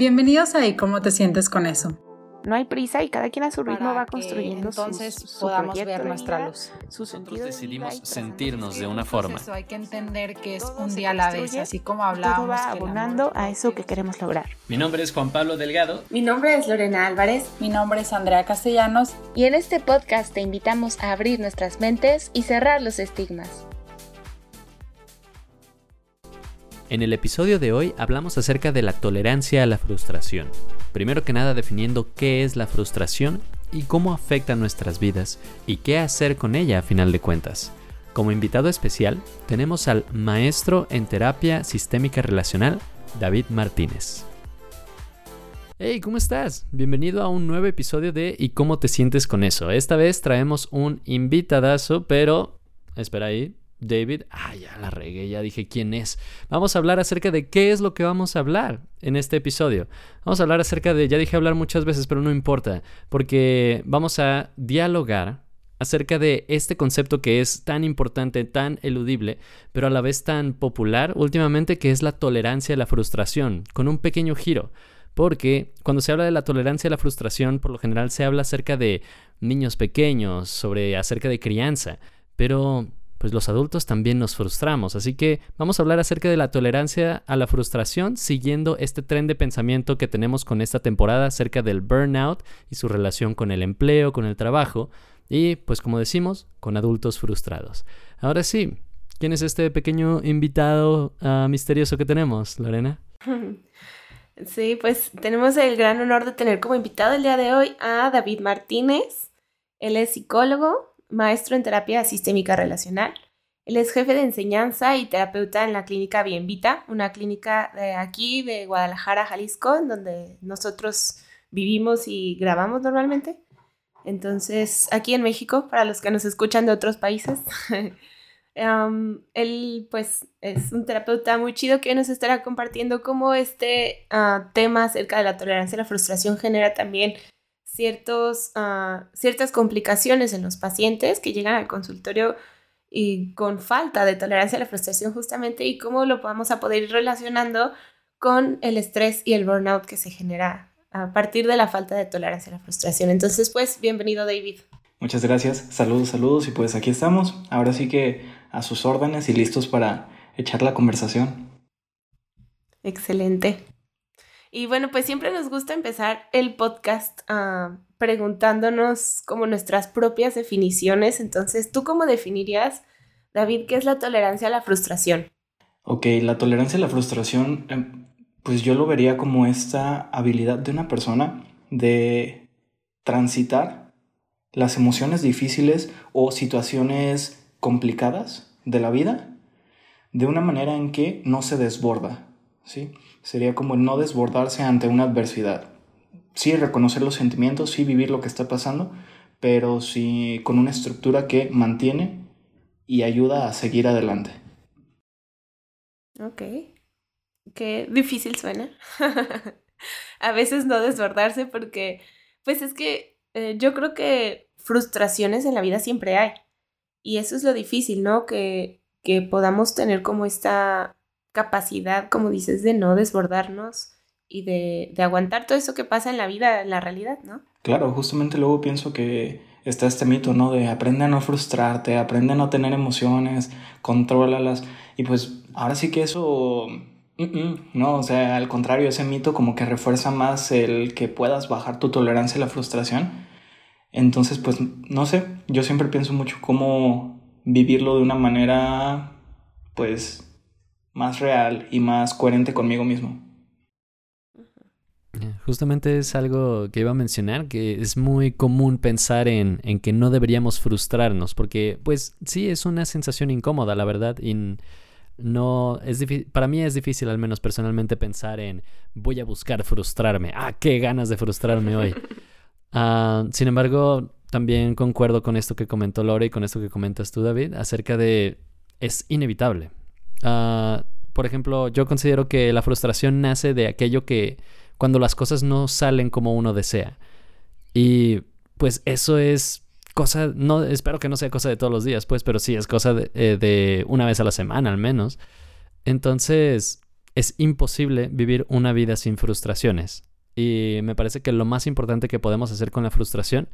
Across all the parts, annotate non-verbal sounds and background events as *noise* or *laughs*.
Bienvenidos a ¿Y cómo te sientes con eso? No hay prisa y cada quien a su ritmo va construyendo entonces su, podamos proyecto ver de nuestra luz. Su Nosotros decidimos sentirnos de una forma. eso, hay que entender que es todo un día a la vez, así como todo hablábamos. va el amor abonando a eso que queremos lograr. Mi nombre es Juan Pablo Delgado. Mi nombre es Lorena Álvarez. Mi nombre es Andrea Castellanos. Y en este podcast te invitamos a abrir nuestras mentes y cerrar los estigmas. En el episodio de hoy hablamos acerca de la tolerancia a la frustración. Primero que nada definiendo qué es la frustración y cómo afecta nuestras vidas y qué hacer con ella a final de cuentas. Como invitado especial tenemos al maestro en terapia sistémica relacional, David Martínez. Hey, ¿cómo estás? Bienvenido a un nuevo episodio de ¿Y cómo te sientes con eso? Esta vez traemos un invitadazo, pero... Espera ahí, David, ah, ya la regué, ya dije quién es. Vamos a hablar acerca de qué es lo que vamos a hablar en este episodio. Vamos a hablar acerca de, ya dije hablar muchas veces, pero no importa, porque vamos a dialogar acerca de este concepto que es tan importante, tan eludible, pero a la vez tan popular últimamente, que es la tolerancia a la frustración, con un pequeño giro. Porque cuando se habla de la tolerancia a la frustración, por lo general se habla acerca de niños pequeños, sobre acerca de crianza, pero pues los adultos también nos frustramos. Así que vamos a hablar acerca de la tolerancia a la frustración siguiendo este tren de pensamiento que tenemos con esta temporada acerca del burnout y su relación con el empleo, con el trabajo y pues como decimos, con adultos frustrados. Ahora sí, ¿quién es este pequeño invitado uh, misterioso que tenemos, Lorena? *laughs* Sí, pues tenemos el gran honor de tener como invitado el día de hoy a David Martínez. Él es psicólogo, maestro en terapia sistémica relacional. Él es jefe de enseñanza y terapeuta en la clínica Bienvita, una clínica de aquí de Guadalajara, Jalisco, en donde nosotros vivimos y grabamos normalmente. Entonces, aquí en México, para los que nos escuchan de otros países, *laughs* él pues es un terapeuta muy chido que nos estará compartiendo cómo este uh, tema acerca de la tolerancia a la frustración genera también ciertos, uh, ciertas complicaciones en los pacientes que llegan al consultorio y con falta de tolerancia a la frustración justamente y cómo lo vamos a poder ir relacionando con el estrés y el burnout que se genera a partir de la falta de tolerancia a la frustración. Entonces, pues, bienvenido David. Muchas gracias, saludos, saludos y pues aquí estamos, ahora sí que a sus órdenes y listos para echar la conversación. Excelente. Y bueno, pues siempre nos gusta empezar el podcast uh, preguntándonos como nuestras propias definiciones. Entonces, ¿tú cómo definirías, David, qué es la tolerancia a la frustración? Ok, la tolerancia a la frustración, pues yo lo vería como esta habilidad de una persona de transitar las emociones difíciles o situaciones complicadas de la vida de una manera en que no se desborda, ¿sí? Sería como no desbordarse ante una adversidad. Sí, reconocer los sentimientos, sí, vivir lo que está pasando, pero sí con una estructura que mantiene y ayuda a seguir adelante. Ok. Qué difícil suena. *laughs* a veces no desbordarse porque, pues es que eh, yo creo que frustraciones en la vida siempre hay. Y eso es lo difícil, ¿no? Que, que podamos tener como esta capacidad, como dices, de no desbordarnos y de, de, aguantar todo eso que pasa en la vida, en la realidad, ¿no? Claro, justamente luego pienso que está este mito, ¿no? De aprende a no frustrarte, aprende a no tener emociones, contrólalas. Y pues ahora sí que eso no, o sea, al contrario, ese mito como que refuerza más el que puedas bajar tu tolerancia a la frustración. Entonces, pues, no sé, yo siempre pienso mucho cómo vivirlo de una manera, pues, más real y más coherente conmigo mismo. Justamente es algo que iba a mencionar, que es muy común pensar en, en que no deberíamos frustrarnos, porque pues sí, es una sensación incómoda, la verdad, y no es para mí es difícil al menos personalmente pensar en voy a buscar frustrarme. Ah, qué ganas de frustrarme hoy. Uh, *laughs* sin embargo, también concuerdo con esto que comentó Lore y con esto que comentas tú, David, acerca de es inevitable. Uh, por ejemplo, yo considero que la frustración nace de aquello que cuando las cosas no salen como uno desea. Y pues eso es cosa, no, espero que no sea cosa de todos los días, pues, pero sí es cosa de, eh, de una vez a la semana al menos. Entonces, es imposible vivir una vida sin frustraciones. Y me parece que lo más importante que podemos hacer con la frustración,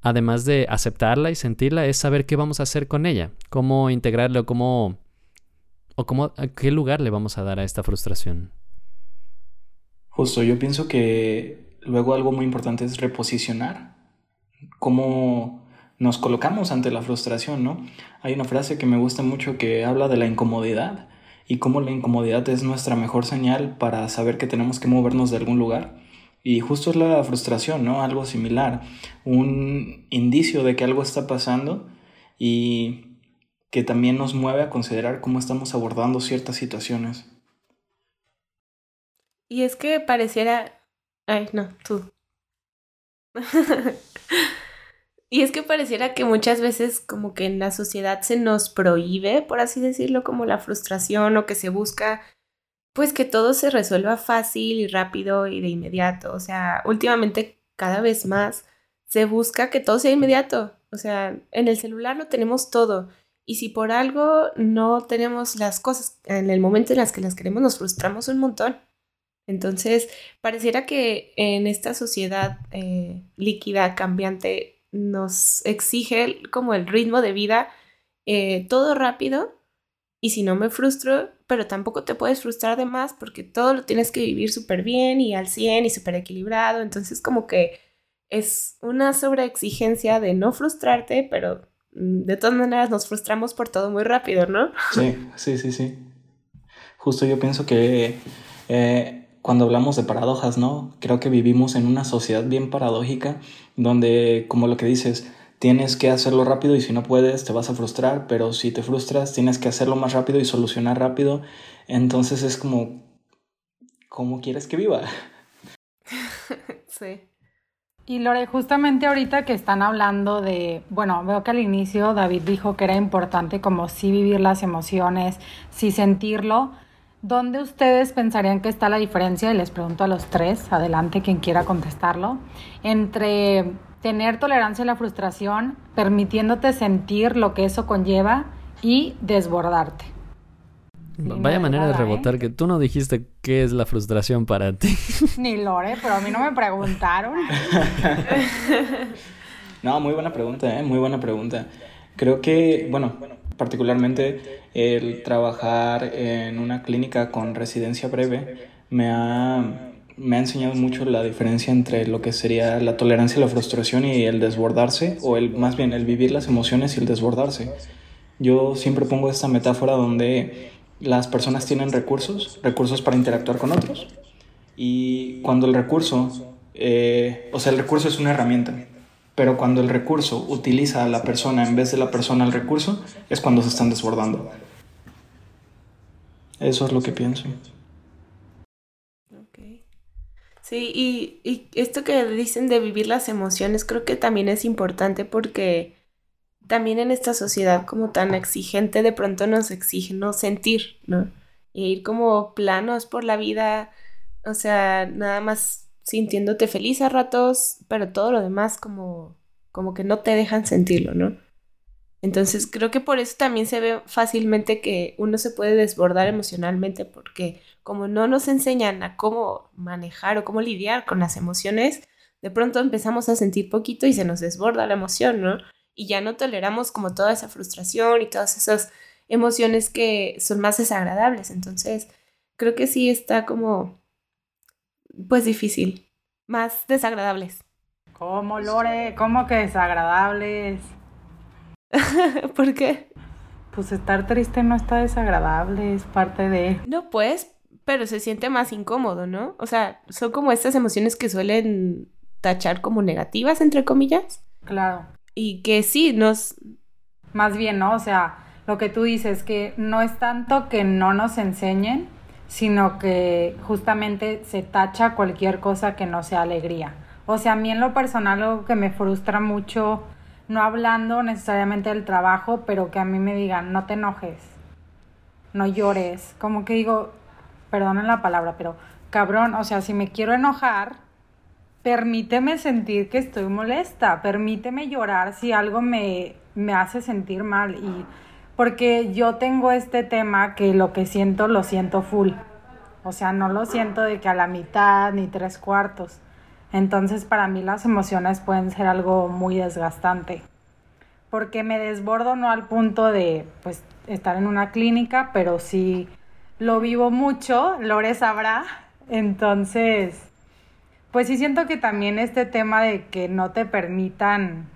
además de aceptarla y sentirla, es saber qué vamos a hacer con ella, cómo integrarla o cómo o cómo a qué lugar le vamos a dar a esta frustración. Justo, yo pienso que luego algo muy importante es reposicionar cómo nos colocamos ante la frustración, ¿no? Hay una frase que me gusta mucho que habla de la incomodidad y cómo la incomodidad es nuestra mejor señal para saber que tenemos que movernos de algún lugar. Y justo es la frustración, ¿no? Algo similar, un indicio de que algo está pasando y que también nos mueve a considerar cómo estamos abordando ciertas situaciones. Y es que pareciera... Ay, no, tú. *laughs* Y es que pareciera que muchas veces como que en la sociedad se nos prohíbe, por así decirlo, como la frustración o que se busca pues que todo se resuelva fácil y rápido y de inmediato. O sea, últimamente cada vez más se busca que todo sea inmediato. O sea, en el celular lo tenemos todo. Y si por algo no tenemos las cosas en el momento en las que las queremos, nos frustramos un montón. Entonces, pareciera que en esta sociedad eh, líquida, cambiante, nos exige como el ritmo de vida eh, todo rápido y si no me frustro, pero tampoco te puedes frustrar de más porque todo lo tienes que vivir súper bien y al 100 y súper equilibrado, entonces como que es una sobreexigencia de no frustrarte, pero de todas maneras nos frustramos por todo muy rápido, ¿no? Sí, sí, sí, sí. Justo yo pienso que eh, cuando hablamos de paradojas, ¿no? Creo que vivimos en una sociedad bien paradójica donde, como lo que dices, tienes que hacerlo rápido y si no puedes te vas a frustrar, pero si te frustras tienes que hacerlo más rápido y solucionar rápido. Entonces es como, ¿cómo quieres que viva? *laughs* sí. Y Lore, justamente ahorita que están hablando de, bueno, veo que al inicio David dijo que era importante como sí vivir las emociones, sí sentirlo, ¿Dónde ustedes pensarían que está la diferencia? Y les pregunto a los tres, adelante quien quiera contestarlo, entre tener tolerancia a la frustración, permitiéndote sentir lo que eso conlleva y desbordarte. Vaya manera de rebotar ¿eh? que tú no dijiste qué es la frustración para ti. *laughs* Ni Lore, pero a mí no me preguntaron. *laughs* no, muy buena pregunta, ¿eh? muy buena pregunta. Creo que, bueno, particularmente el trabajar en una clínica con residencia breve me ha, me ha enseñado mucho la diferencia entre lo que sería la tolerancia a la frustración y el desbordarse, o el, más bien el vivir las emociones y el desbordarse. Yo siempre pongo esta metáfora donde las personas tienen recursos, recursos para interactuar con otros, y cuando el recurso, eh, o sea, el recurso es una herramienta, pero cuando el recurso utiliza a la persona en vez de la persona al recurso, es cuando se están desbordando. Eso es lo que pienso. Sí, y, y esto que dicen de vivir las emociones creo que también es importante porque también en esta sociedad como tan exigente de pronto nos exige no sentir, ¿no? Y ir como planos por la vida, o sea, nada más sintiéndote feliz a ratos, pero todo lo demás como, como que no te dejan sentirlo, ¿no? Entonces creo que por eso también se ve fácilmente que uno se puede desbordar emocionalmente porque como no nos enseñan a cómo manejar o cómo lidiar con las emociones, de pronto empezamos a sentir poquito y se nos desborda la emoción, ¿no? Y ya no toleramos como toda esa frustración y todas esas emociones que son más desagradables. Entonces creo que sí está como pues difícil, más desagradables. ¿Cómo, Lore? ¿Cómo que desagradables? *laughs* ¿Por qué? Pues estar triste no está desagradable, es parte de... No, pues, pero se siente más incómodo, ¿no? O sea, son como estas emociones que suelen tachar como negativas, entre comillas. Claro. Y que sí, nos... Más bien, ¿no? O sea, lo que tú dices, que no es tanto que no nos enseñen, sino que justamente se tacha cualquier cosa que no sea alegría. O sea, a mí en lo personal algo que me frustra mucho, no hablando necesariamente del trabajo, pero que a mí me digan, no te enojes, no llores, como que digo, perdonen la palabra, pero cabrón, o sea, si me quiero enojar, permíteme sentir que estoy molesta, permíteme llorar si algo me, me hace sentir mal y porque yo tengo este tema que lo que siento lo siento full. o sea, no lo siento de que a la mitad ni tres cuartos. Entonces para mí las emociones pueden ser algo muy desgastante, porque me desbordo no al punto de pues estar en una clínica, pero sí lo vivo mucho, Lore sabrá, entonces pues sí siento que también este tema de que no te permitan,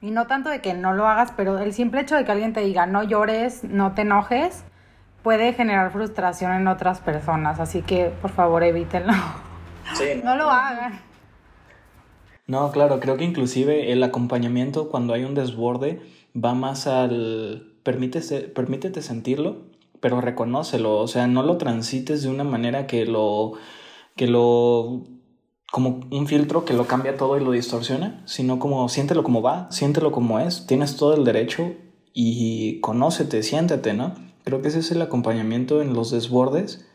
y no tanto de que no lo hagas, pero el simple hecho de que alguien te diga no llores, no te enojes, puede generar frustración en otras personas. Así que por favor evítenlo. *laughs* no lo hagan. No, claro, creo que inclusive el acompañamiento cuando hay un desborde va más al permítese, permítete sentirlo, pero reconócelo, o sea, no lo transites de una manera que lo que lo como un filtro que lo cambia todo y lo distorsiona, sino como siéntelo como va, siéntelo como es, tienes todo el derecho y conócete, siéntate, ¿no? Creo que ese es el acompañamiento en los desbordes.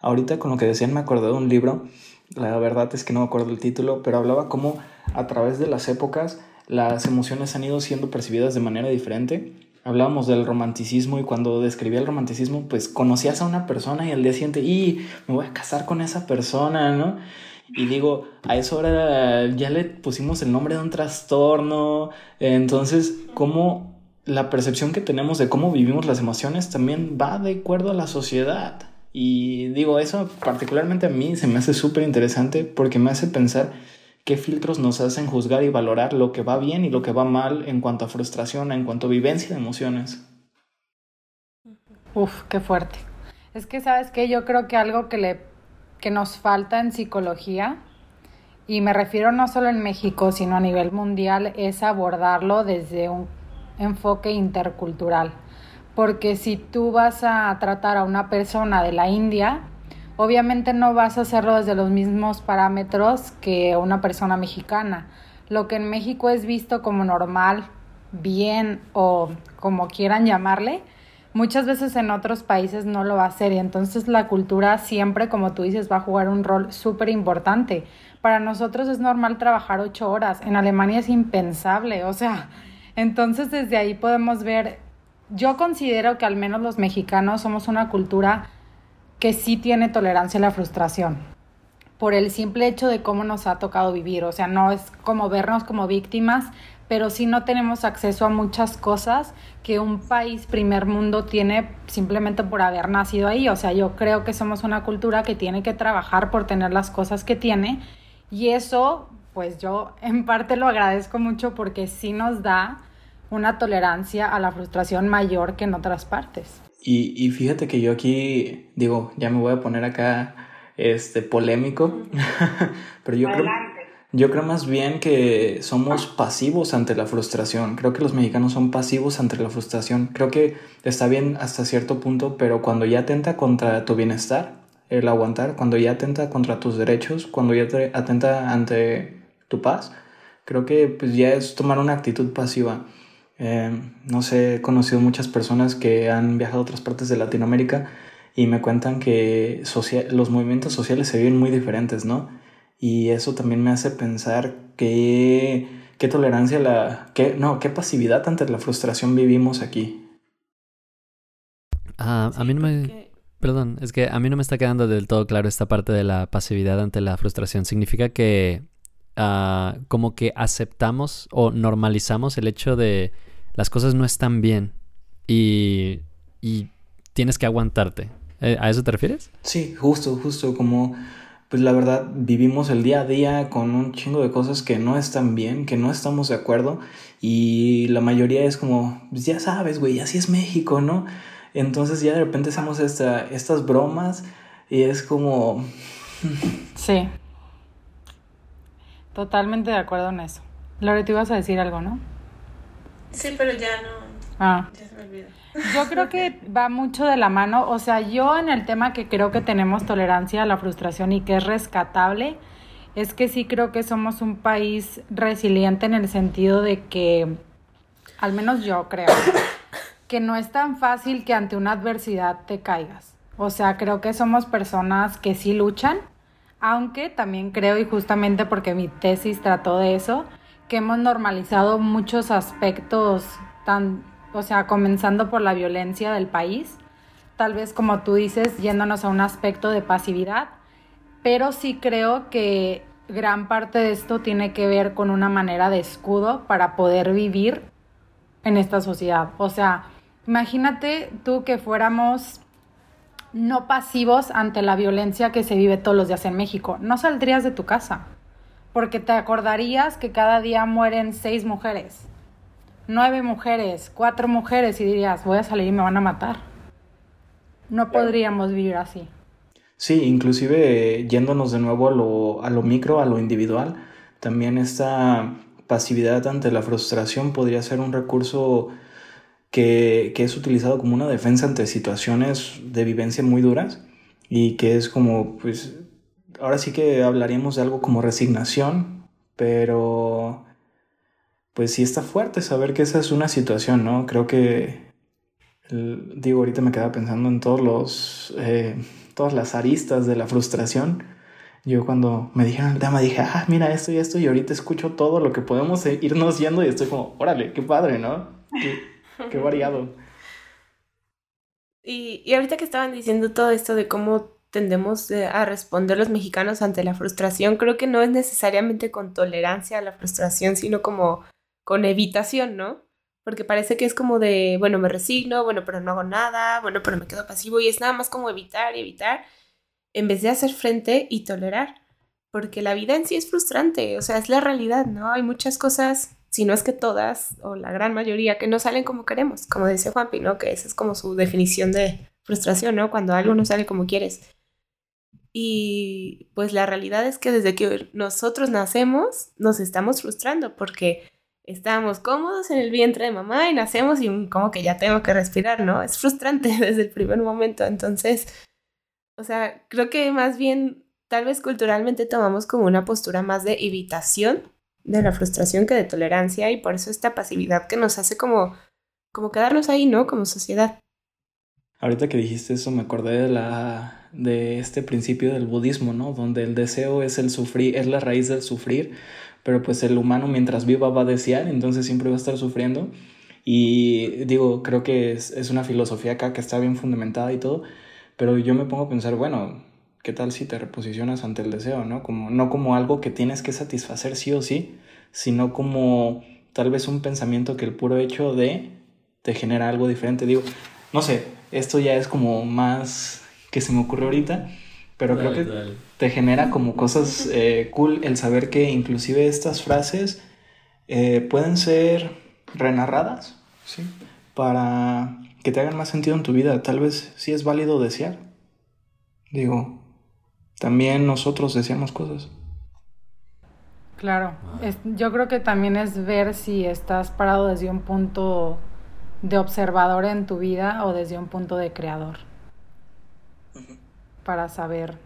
Ahorita con lo que decían me acordé de un libro, la verdad es que no me acuerdo el título, pero hablaba cómo a través de las épocas las emociones han ido siendo percibidas de manera diferente. Hablábamos del romanticismo y cuando describía el romanticismo, pues conocías a una persona y al día siguiente, y me voy a casar con esa persona, ¿no? Y digo, a eso ahora ya le pusimos el nombre de un trastorno. Entonces, ¿cómo la percepción que tenemos de cómo vivimos las emociones también va de acuerdo a la sociedad? Y digo, eso particularmente a mí se me hace súper interesante porque me hace pensar qué filtros nos hacen juzgar y valorar lo que va bien y lo que va mal en cuanto a frustración, en cuanto a vivencia de emociones. Uf, qué fuerte. Es que, ¿sabes qué? Yo creo que algo que le que nos falta en psicología, y me refiero no solo en México, sino a nivel mundial, es abordarlo desde un enfoque intercultural. Porque si tú vas a tratar a una persona de la India, obviamente no vas a hacerlo desde los mismos parámetros que una persona mexicana. Lo que en México es visto como normal, bien o como quieran llamarle, muchas veces en otros países no lo va a hacer y entonces la cultura siempre, como tú dices, va a jugar un rol súper importante. Para nosotros es normal trabajar ocho horas, en Alemania es impensable, o sea, entonces desde ahí podemos ver, yo considero que al menos los mexicanos somos una cultura que sí tiene tolerancia a la frustración por el simple hecho de cómo nos ha tocado vivir, o sea, no es como vernos como víctimas, pero sí no tenemos acceso a muchas cosas que un país primer mundo tiene simplemente por haber nacido ahí. O sea, yo creo que somos una cultura que tiene que trabajar por tener las cosas que tiene y eso, pues yo en parte lo agradezco mucho porque sí nos da una tolerancia a la frustración mayor que en otras partes. Y, fíjate que yo aquí, digo, ya me voy a poner acá este polémico, *laughs* pero yo creo yo creo más bien que somos pasivos ante la frustración. Creo que los mexicanos son pasivos ante la frustración. Creo que está bien hasta cierto punto, pero cuando ya atenta contra tu bienestar, el aguantar, cuando ya atenta contra tus derechos, cuando ya atenta ante tu paz, creo que pues ya es tomar una actitud pasiva. Eh, no sé, he conocido muchas personas que han viajado a otras partes de Latinoamérica y me cuentan que los movimientos sociales se viven muy diferentes, ¿no? Y eso también me hace pensar qué, qué tolerancia, la, qué, no, qué pasividad ante la frustración vivimos aquí. Ah, a mí no me... Perdón, es que a mí no me está quedando del todo claro esta parte de la pasividad ante la frustración. Significa que ah, como que aceptamos o normalizamos el hecho de las cosas no están bien y, y tienes que aguantarte. Eh, ¿A eso te refieres? Sí, justo, justo como pues la verdad vivimos el día a día con un chingo de cosas que no están bien, que no estamos de acuerdo y la mayoría es como, pues ya sabes, güey, así es México, ¿no? Entonces ya de repente hacemos esta, estas bromas y es como... Sí. Totalmente de acuerdo en eso. Lore, tú ibas a decir algo, ¿no? Sí, pero ya no. Ah. Ya se me olvidó. Yo creo que va mucho de la mano, o sea, yo en el tema que creo que tenemos tolerancia a la frustración y que es rescatable, es que sí creo que somos un país resiliente en el sentido de que, al menos yo creo, que no es tan fácil que ante una adversidad te caigas. O sea, creo que somos personas que sí luchan, aunque también creo, y justamente porque mi tesis trató de eso, que hemos normalizado muchos aspectos tan o sea, comenzando por la violencia del país, tal vez como tú dices, yéndonos a un aspecto de pasividad, pero sí creo que gran parte de esto tiene que ver con una manera de escudo para poder vivir en esta sociedad. O sea, imagínate tú que fuéramos no pasivos ante la violencia que se vive todos los días en México. No saldrías de tu casa, porque te acordarías que cada día mueren seis mujeres, nueve mujeres, cuatro mujeres y dirías, voy a salir y me van a matar. No podríamos vivir así. Sí, inclusive yéndonos de nuevo a lo, a lo micro, a lo individual, también esta pasividad ante la frustración podría ser un recurso que, que, es utilizado como una defensa ante situaciones de vivencia muy duras y que es como, pues, ahora sí que hablaríamos de algo como resignación, pero pues sí está fuerte saber que esa es una situación, ¿no? Creo que, digo, ahorita me quedaba pensando en todos los... Eh, todas las aristas de la frustración. Yo cuando me dijeron el tema dije, ah, mira esto y esto, y ahorita escucho todo lo que podemos irnos yendo y estoy como, órale, qué padre, ¿no? Qué, *laughs* variado. Y, y ahorita que estaban diciendo todo esto de cómo tendemos a responder los mexicanos ante la frustración, creo que no es necesariamente con tolerancia a la frustración, sino como con evitación, ¿no? porque parece que es como de, bueno, me resigno, bueno, pero no hago nada, bueno, pero me quedo pasivo y es nada más como evitar y evitar, en vez de hacer frente y tolerar, porque la vida en sí es frustrante, o sea, es la realidad, ¿no? Hay muchas cosas, si no es que todas, o la gran mayoría, que no salen como queremos, como dice Juanpi, ¿no? Que esa es como su definición de frustración, ¿no? Cuando algo no sale como quieres. Y pues la realidad es que desde que nosotros nacemos, nos estamos frustrando porque estábamos cómodos en el vientre de mamá y nacemos y como que ya tengo que respirar, ¿no? Es frustrante *laughs* desde el primer momento. Entonces, o sea, creo que más bien tal vez culturalmente tomamos como una postura más de evitación de la frustración que de tolerancia y por eso esta pasividad que nos hace como, como quedarnos ahí, ¿no? Como sociedad. Ahorita que dijiste eso me acordé de la de este principio del budismo, ¿no? Donde el deseo es el sufrir, es la raíz del sufrir, pero pues el humano mientras viva va a desear, entonces siempre va a estar sufriendo. Y digo, creo que es, es una filosofía acá que está bien fundamentada y todo, pero yo me pongo a pensar, bueno, ¿qué tal si te reposicionas ante el deseo, no? Como, no como algo que tienes que satisfacer sí o sí, sino como tal vez un pensamiento que el puro hecho de te genera algo diferente. Digo, no sé, esto ya es como más que se me ocurre ahorita, pero creo que te genera como cosas eh, cool el saber que inclusive estas frases eh, pueden ser renarradas, ¿sí? Para que te hagan más sentido en tu vida. Tal vez sí es válido desear. Digo, también nosotros deseamos cosas. Claro, yo creo que también es ver si estás parado desde un punto de observador en tu vida o desde un punto de creador para saber.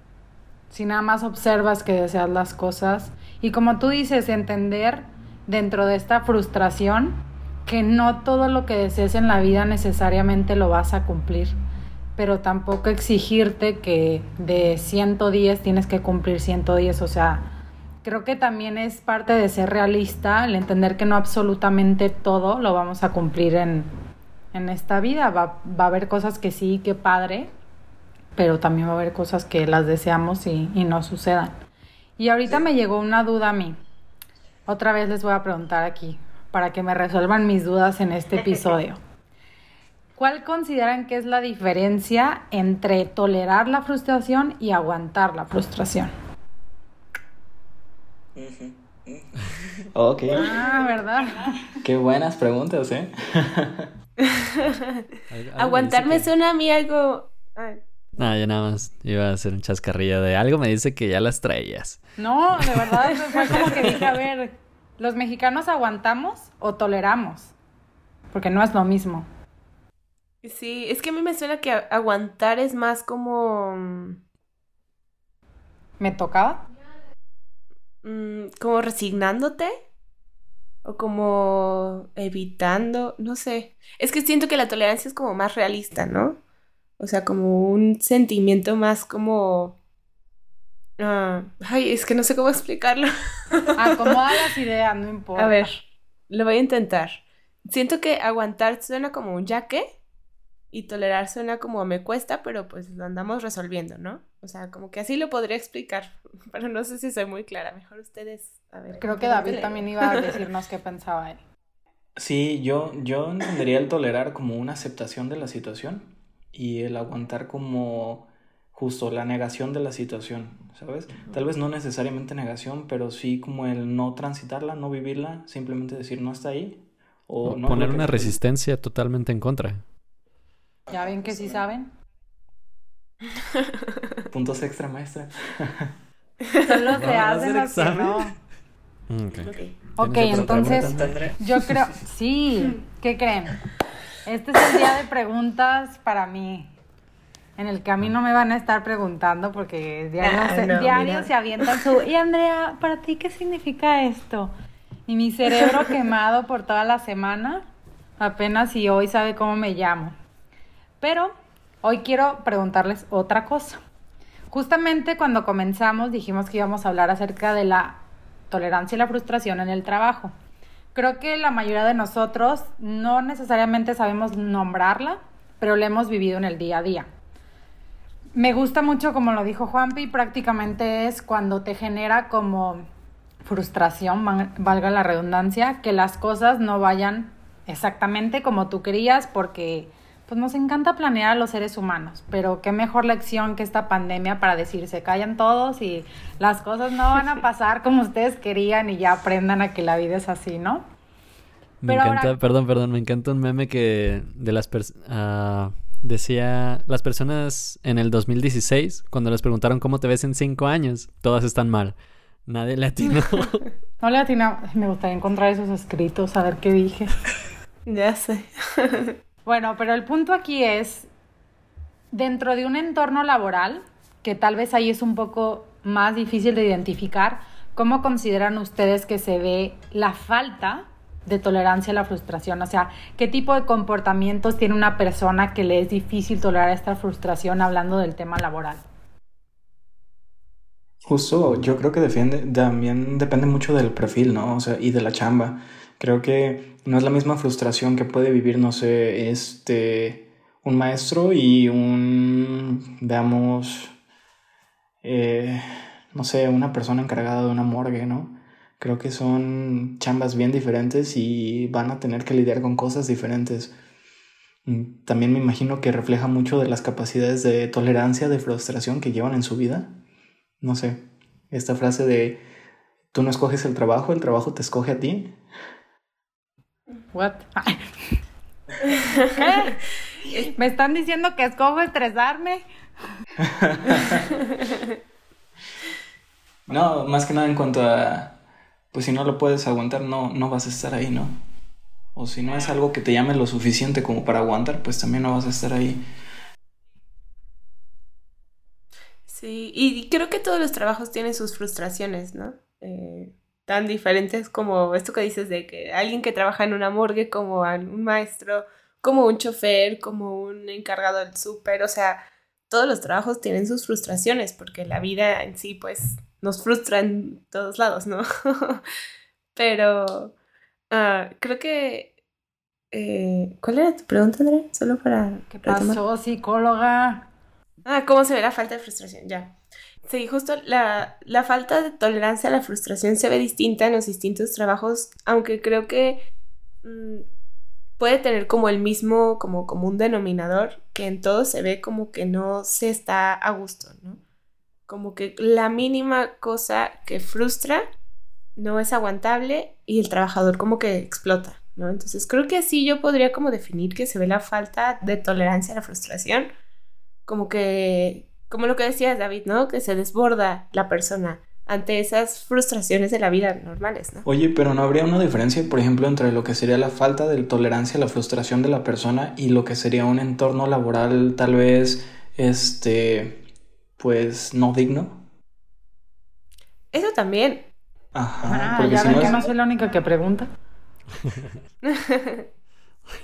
Si nada más observas que deseas las cosas y como tú dices, entender dentro de esta frustración que no todo lo que desees en la vida necesariamente lo vas a cumplir, pero tampoco exigirte que de 110 tienes que cumplir 110, o sea, creo que también es parte de ser realista, el entender que no absolutamente todo lo vamos a cumplir en, en esta vida, va, va a haber cosas que sí, que padre, pero también va a haber cosas que las deseamos y, no sucedan. Y ahorita me llegó una duda a mí. Otra vez les voy a preguntar aquí para que me resuelvan mis dudas en este episodio. *laughs* ¿Cuál consideran que es la diferencia entre tolerar la frustración y aguantar la frustración? ok. Ah, ¿verdad? Qué buenas preguntas, ¿eh? *laughs* Aguantarme suena a mí algo... No, yo nada más iba a hacer un chascarrillo de algo me dice que ya las traías. No, de verdad, fue como que dije, a ver, ¿los mexicanos aguantamos o toleramos? Porque no es lo mismo. Sí, es que a mí me suena que aguantar es más como... ¿Me tocaba? Mm, como resignándote o como evitando, no sé. Es que siento que la tolerancia es como más realista, ¿no? O sea, como un sentimiento más como... Ah, ay, es que no sé cómo explicarlo. *laughs* Acomoda las ideas, no importa. A ver, lo voy a intentar. Siento que aguantar suena como un ya y tolerar suena como me cuesta, pero pues lo andamos resolviendo, ¿no? O sea, como que así lo podría explicar, *laughs* pero no sé si soy muy clara. Mejor ustedes, a ver. Creo que David también iba a *laughs* decirnos qué pensaba él. Sí, yo, yo entendería el tolerar como una aceptación de la situación y el aguantar como justo la negación de la situación, ¿sabes? Tal vez no necesariamente negación, pero sí como el no transitarla, no vivirla, simplemente decir no está ahí. O, no poner una resistencia totalmente en contra. ¿Ya ven que sí saben? *laughs* Puntos extra, maestra. Solo se *laughs* hacen los que no. Okay. Ok, entonces yo creo, *laughs* sí, ¿qué creen? Este es el día de preguntas para mí, en el que a mí no me van a estar preguntando porque diario, Ah, se, no, diario se avientan su... Y Andrea, ¿para ti qué significa esto? Y mi cerebro *laughs* quemado por toda la semana, apenas y hoy sabe cómo me llamo. Pero hoy quiero preguntarles otra cosa. Justamente cuando comenzamos dijimos que íbamos a hablar acerca de la tolerancia y la frustración en el trabajo. Creo que la mayoría de nosotros no necesariamente sabemos nombrarla, pero la hemos vivido en el día a día. Me gusta mucho, como lo dijo Juanpi, prácticamente es cuando te genera como frustración, valga la redundancia, que las cosas no vayan exactamente como tú querías, porque pues nos encanta planear a los seres humanos, pero qué mejor lección que esta pandemia para decir se callan todos y las cosas no van a *laughs* pasar como ustedes querían y ya aprendan a que la vida es así, ¿no? Me Pero encanta, ahora- perdón, perdón, me encanta un meme que de las personas decía las personas en el 2016 cuando les preguntaron cómo te ves en cinco años, todas están mal. Nadie le atinó. *laughs* No le atinaba, me gustaría encontrar esos escritos, a ver qué dije. Ya sé. *laughs* Bueno, pero el punto aquí es, dentro de un entorno laboral, que tal vez ahí es un poco más difícil de identificar, ¿cómo consideran ustedes que se ve la falta de tolerancia a la frustración? O sea, ¿qué tipo de comportamientos tiene una persona que le es difícil tolerar esta frustración hablando del tema laboral? Justo, yo creo que defiende, también depende mucho del perfil, ¿no? O sea, y de la chamba. Creo que no es la misma frustración que puede vivir, no sé, este, un maestro y un, veamos, eh, no sé, una persona encargada de una morgue, ¿no? Creo que son chambas bien diferentes y van a tener que lidiar con cosas diferentes. También me imagino que refleja mucho de las capacidades de tolerancia, de frustración que llevan en su vida no sé, esta frase de tú no escoges el trabajo, el trabajo te escoge a ti. What? ¿Qué? ¿Me están diciendo que escojo estresarme? *laughs* No, más que nada en cuanto a, pues si no lo puedes aguantar, no, no vas a estar ahí, ¿no? O si no es algo que te llame lo suficiente como para aguantar, pues también no vas a estar ahí. Sí, y creo que todos los trabajos tienen sus frustraciones, ¿no? Eh, tan diferentes como esto que dices de que alguien que trabaja en una morgue, como un maestro, como un chofer, como un encargado del súper, o sea, todos los trabajos tienen sus frustraciones, porque la vida en sí, pues, nos frustra en todos lados, ¿no? *laughs* Pero ah, creo que... eh, ¿Cuál era tu pregunta, Andrea? Solo para... ¿Qué retomar. pasó, psicóloga? Ah, ¿cómo se ve la falta de frustración? Ya. Sí, justo la, la falta de tolerancia a la frustración se ve distinta en los distintos trabajos, aunque creo que mm, puede tener como el mismo, como común denominador, que en todo se ve como que no se está a gusto, ¿no? Como que la mínima cosa que frustra no es aguantable y el trabajador como que explota, ¿no? Entonces creo que así yo podría como definir que se ve la falta de tolerancia a la frustración como que, como lo que decías David, ¿no? Que se desborda la persona ante esas frustraciones de la vida normales, ¿no? Oye, pero ¿no habría una diferencia, por ejemplo, entre lo que sería la falta de tolerancia a la frustración de la persona y lo que sería un entorno laboral tal vez, este, pues no digno? Eso también. Ajá, Ah, porque ya si ven no que no soy la única que pregunta. *laughs*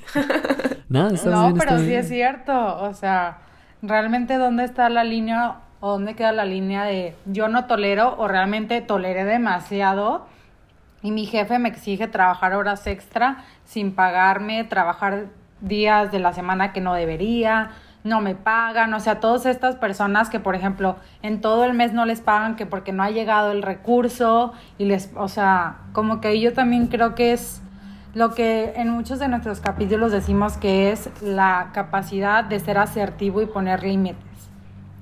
*laughs* no, estás No, bien, pero sí bien. es cierto. O sea, realmente dónde está la línea o dónde queda la línea de yo no tolero o realmente toleré demasiado y mi jefe me exige trabajar horas extra sin pagarme, trabajar días de la semana que no debería, no me pagan, o sea, todas estas personas que, por ejemplo, en todo el mes no les pagan que porque no ha llegado el recurso y les, o sea, como que yo también creo que es lo que en muchos de nuestros capítulos decimos que es la capacidad de ser asertivo y poner límites.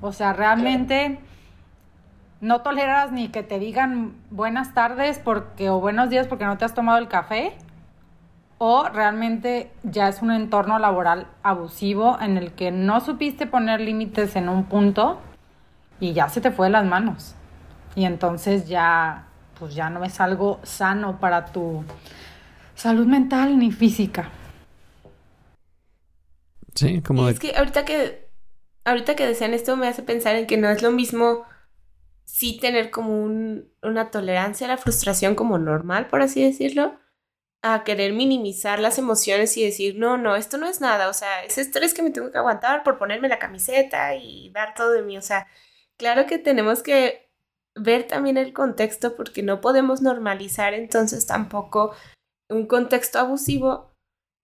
O sea, realmente no toleras ni que te digan buenas tardes porque o buenos días porque no te has tomado el café o realmente ya es un entorno laboral abusivo en el que no supiste poner límites en un punto y ya se te fue de las manos. Y entonces ya pues ya no es algo sano para tu salud mental ni física. Sí, como Es que ahorita que ahorita que decían esto me hace pensar en que no es lo mismo sí tener como un, una tolerancia a la frustración como normal, por así decirlo, a querer minimizar las emociones y decir, no, no, esto no es nada, o sea, ese estrés que me tengo que aguantar por ponerme la camiseta y dar todo de mí, o sea, claro que tenemos que ver también el contexto porque no podemos normalizar entonces tampoco un contexto abusivo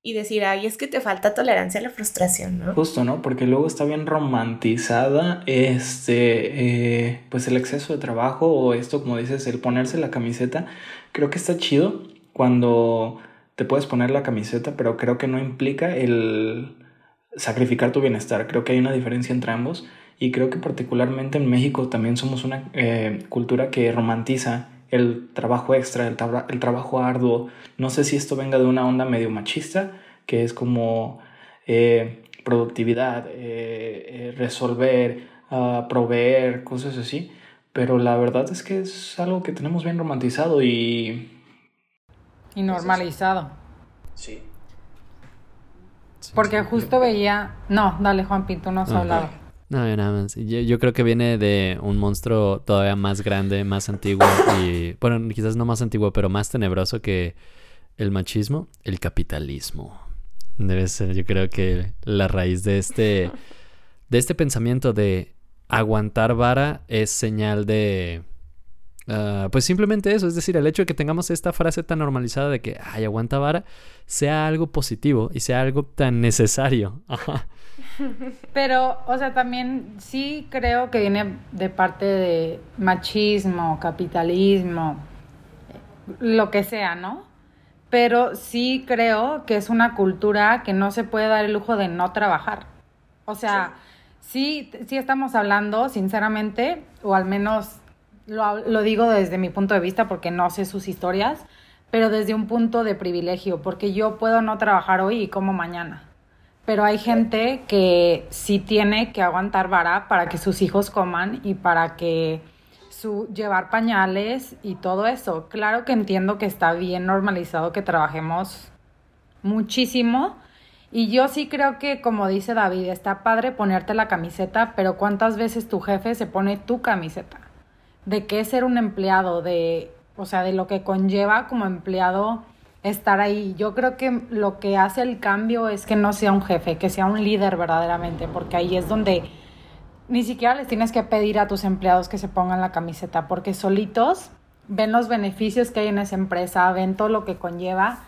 y decir, ay, es que te falta tolerancia a la frustración, ¿no? Justo, ¿no? Porque luego está bien romantizada este, eh, pues el exceso de trabajo o esto, como dices, el ponerse la camiseta. Creo que está chido cuando te puedes poner la camiseta, pero creo que no implica el sacrificar tu bienestar. Creo que hay una diferencia entre ambos y creo que particularmente en México también somos una eh, cultura que romantiza el trabajo extra, el, el, trabajo arduo. No sé si esto venga de una onda medio machista, que es como eh, productividad, eh, eh resolver, uh, proveer, cosas así. Pero la verdad es que es algo que tenemos bien romantizado y... Y normalizado. Sí. Porque justo veía... No, dale Juan Pinto, no has okay. hablado. No, nada más. Yo, yo, creo que viene de un monstruo todavía más grande, más antiguo y, bueno, quizás no más antiguo, pero más tenebroso que el machismo, el capitalismo. Debe ser, yo creo que la raíz de este, de este pensamiento de aguantar vara es señal de, uh, pues simplemente eso, es decir, el hecho de que tengamos esta frase tan normalizada de que, ay, aguanta vara, sea algo positivo y sea algo tan necesario. *laughs* Ajá. *laughs* Pero, o sea, también sí creo que viene de parte de machismo, capitalismo, lo que sea, ¿no? Pero sí creo que es una cultura que no se puede dar el lujo de no trabajar. O sea, sí, sí, sí estamos hablando, sinceramente, o al menos lo, lo digo desde mi punto de vista porque no sé sus historias, pero desde un punto de privilegio, porque yo puedo no trabajar hoy y como mañana pero hay gente que sí tiene que aguantar vara para que sus hijos coman y para que su llevar pañales y todo eso. Claro que entiendo que está bien normalizado que trabajemos muchísimo y yo sí creo que como dice David, está padre ponerte la camiseta, pero ¿cuántas veces tu jefe se pone tu camiseta? ¿De qué ser un empleado? De, o sea, de lo que conlleva como empleado estar ahí. Yo creo que lo que hace el cambio es que no sea un jefe, que sea un líder verdaderamente, porque ahí es donde ni siquiera les tienes que pedir a tus empleados que se pongan la camiseta, porque solitos ven los beneficios que hay en esa empresa, ven todo lo que conlleva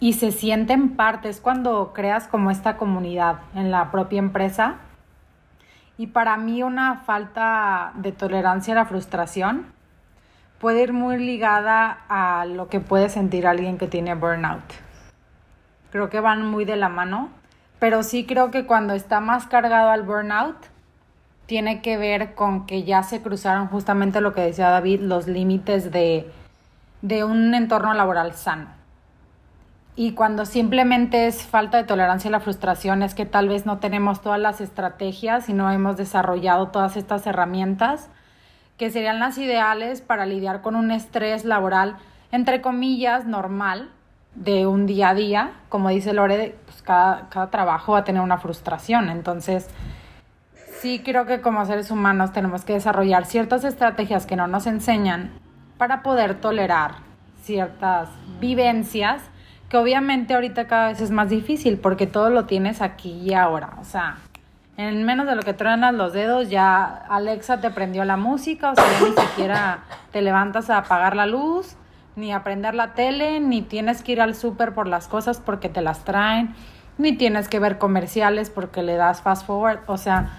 y se sienten parte. Es cuando creas como esta comunidad en la propia empresa. Y para mí una falta de tolerancia a la frustración puede ir muy ligada a lo que puede sentir alguien que tiene burnout. Creo que van muy de la mano, pero sí creo que cuando está más cargado al burnout, tiene que ver con que ya se cruzaron justamente lo que decía David, los límites de, de un entorno laboral sano. Y cuando simplemente es falta de tolerancia a la frustración, es que tal vez no tenemos todas las estrategias y no hemos desarrollado todas estas herramientas que serían las ideales para lidiar con un estrés laboral, entre comillas, normal, de un día a día. Como dice Lore, pues cada, cada trabajo va a tener una frustración. Entonces, sí creo que como seres humanos tenemos que desarrollar ciertas estrategias que no nos enseñan para poder tolerar ciertas vivencias que obviamente ahorita cada vez es más difícil porque todo lo tienes aquí y ahora. O sea, en menos de lo que truenas los dedos, ya Alexa te prendió la música, o sea, ya ni siquiera te levantas a apagar la luz, ni a prender la tele, ni tienes que ir al súper por las cosas porque te las traen. ni tienes que ver comerciales porque le das fast forward, o sea,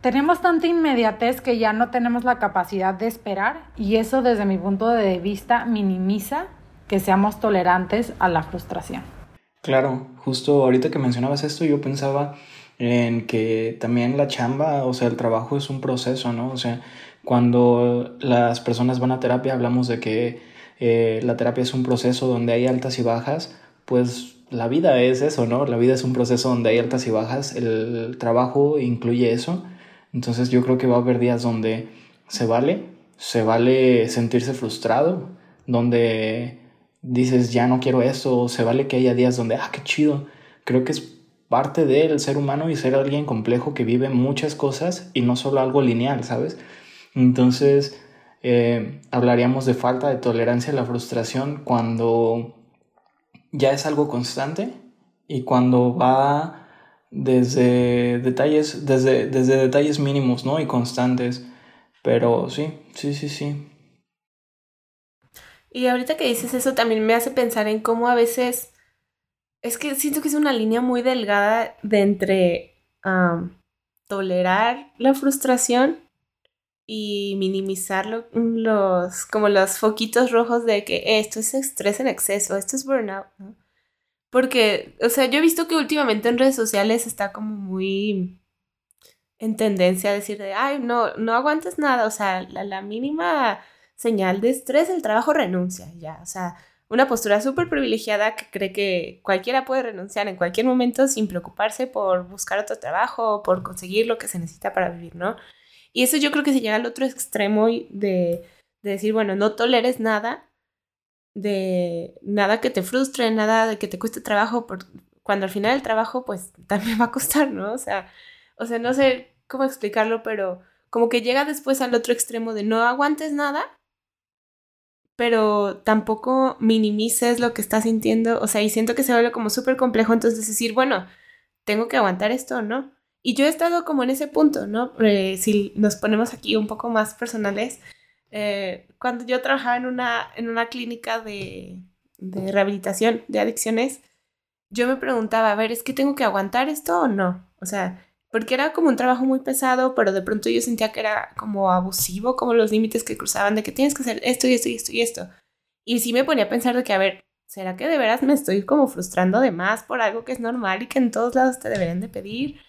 tenemos tanta inmediatez que ya no tenemos la capacidad de esperar y eso desde mi punto de vista minimiza que seamos tolerantes a la frustración. Claro, justo ahorita que mencionabas esto yo pensaba en que también la chamba, o sea, el trabajo es un proceso, ¿no? O sea, cuando las personas van a terapia hablamos de que eh, la terapia es un proceso donde hay altas y bajas, pues la vida es eso, ¿no? La vida es un proceso donde hay altas y bajas, el trabajo incluye eso, entonces yo creo que va a haber días donde se vale, se vale sentirse frustrado, donde dices ya no quiero esto, se vale que haya días donde, ah, qué chido, creo que es parte del ser humano y ser alguien complejo que vive muchas cosas y no solo algo lineal, ¿sabes? Entonces, eh, hablaríamos de falta de tolerancia a la frustración cuando ya es algo constante y cuando va desde detalles, desde, desde detalles mínimos, ¿no? Y constantes. Pero sí, sí, sí, sí. Y ahorita que dices eso también me hace pensar en cómo a veces es que siento que es una línea muy delgada de entre tolerar la frustración y minimizar los, como los foquitos rojos de que esto es estrés en exceso, esto es burnout, ¿no? Porque, o sea, yo he visto que últimamente en redes sociales está como muy en tendencia a decir de, ay, no, no aguantes nada, o sea, la, la mínima señal de estrés, el trabajo renuncia, ya, o sea, una postura súper privilegiada que cree que cualquiera puede renunciar en cualquier momento sin preocuparse por buscar otro trabajo por conseguir lo que se necesita para vivir, ¿no? Y eso yo creo que se llega al otro extremo de, de decir, bueno, no toleres nada, de nada que te frustre, nada de que te cueste trabajo, por, cuando al final el trabajo pues *laughs* también va a costar, ¿no? O sea, o sea, no sé cómo explicarlo, pero como que llega después al otro extremo de no aguantes nada pero tampoco minimices lo que estás sintiendo, o sea, y siento que se vuelve como súper complejo entonces decir, bueno, tengo que aguantar esto, ¿no? Y yo he estado como en ese punto, ¿no? Eh, si nos ponemos aquí un poco más personales, eh, cuando yo trabajaba en una, en una clínica de, de rehabilitación de adicciones, yo me preguntaba, a ver, ¿es que tengo que aguantar esto o no? O sea, porque era como un trabajo muy pesado, pero de pronto yo sentía que era como abusivo, como los límites que cruzaban de que tienes que hacer esto y esto y esto y esto. Y sí me ponía a pensar de que, a ver, ¿será que de veras me estoy como frustrando de más por algo que es normal y que en todos lados te deberían de pedir?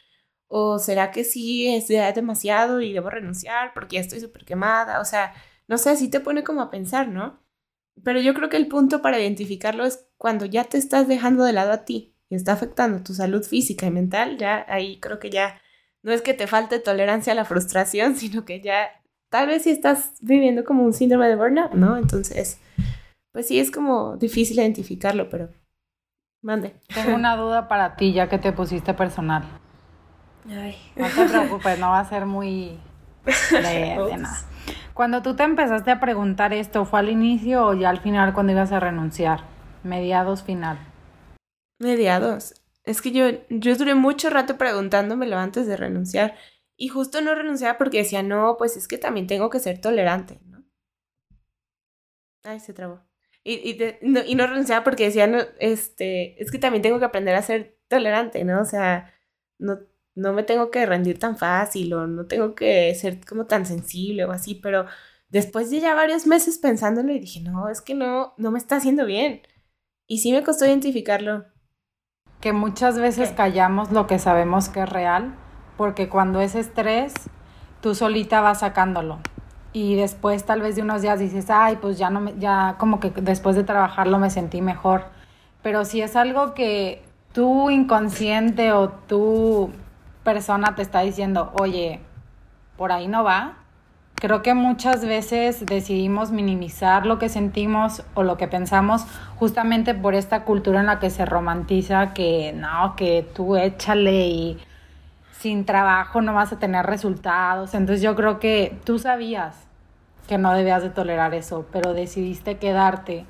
¿O será que sí es demasiado y debo renunciar porque ya estoy súper quemada? O sea, no sé, sí te pone como a pensar, ¿no? Pero yo creo que el punto para identificarlo es cuando ya te estás dejando de lado a ti y está afectando tu salud física y mental, ya ahí creo que ya no es que te falte tolerancia a la frustración, *laughs* sino que ya tal vez si estás viviendo como un síndrome de burnout, ¿no? Entonces, pues sí es como difícil identificarlo, pero mande. Tengo una duda para ti ya que te pusiste personal. Ay. No te preocupes, no va a ser muy de, de *laughs* nada. Cuando tú te empezaste a preguntar esto, ¿fue al inicio o ya al final cuando ibas a renunciar? Mediados final. Mediados. Es que yo, yo duré mucho rato preguntándomelo antes de renunciar. Y justo no renunciaba porque decía, no, pues es que también tengo que ser tolerante, ¿no? Ay, se trabó. Y, y, no, y no renunciaba porque decía, no, este, es que también tengo que aprender a ser tolerante, ¿no? O sea, no, no me tengo que rendir tan fácil o no tengo que ser como tan sensible o así, pero después de ya varios meses pensándolo y dije, no, es que no, no me está haciendo bien. Y sí me costó identificarlo que muchas veces callamos lo que sabemos que es real, porque cuando es estrés, tú solita vas sacándolo. Y después tal vez de unos días dices, ay, pues ya no me, ya como que después de trabajarlo me sentí mejor. Pero si es algo que tu inconsciente o tu persona te está diciendo, oye, por ahí no va, Creo que muchas veces decidimos minimizar lo que sentimos o lo que pensamos justamente por esta cultura en la que se romantiza que no, que tú échale y sin trabajo no vas a tener resultados. Entonces yo creo que tú sabías que no debías de tolerar eso, pero decidiste quedarte